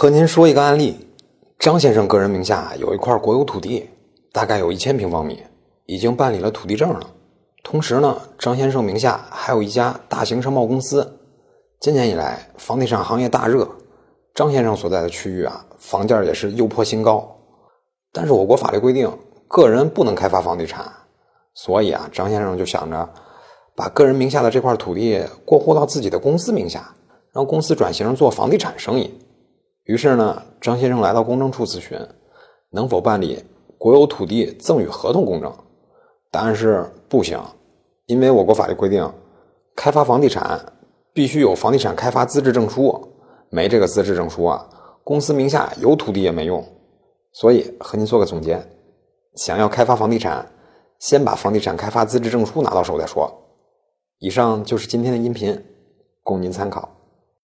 和您说一个案例：张先生个人名下有一块国有土地，大概有一千平方米，已经办理了土地证了。同时呢，张先生名下还有一家大型商贸公司。今年以来，房地产行业大热，张先生所在的区域啊，房价也是又破新高。但是我国法律规定，个人不能开发房地产，所以啊，张先生就想着把个人名下的这块土地过户到自己的公司名下，让公司转型做房地产生意。于是呢，张先生来到公证处咨询，能否办理国有土地赠与合同公证？答案是不行，因为我国法律规定，开发房地产必须有房地产开发资质证书，没这个资质证书啊，公司名下有土地也没用。所以和您做个总结，想要开发房地产，先把房地产开发资质证书拿到手再说。以上就是今天的音频，供您参考。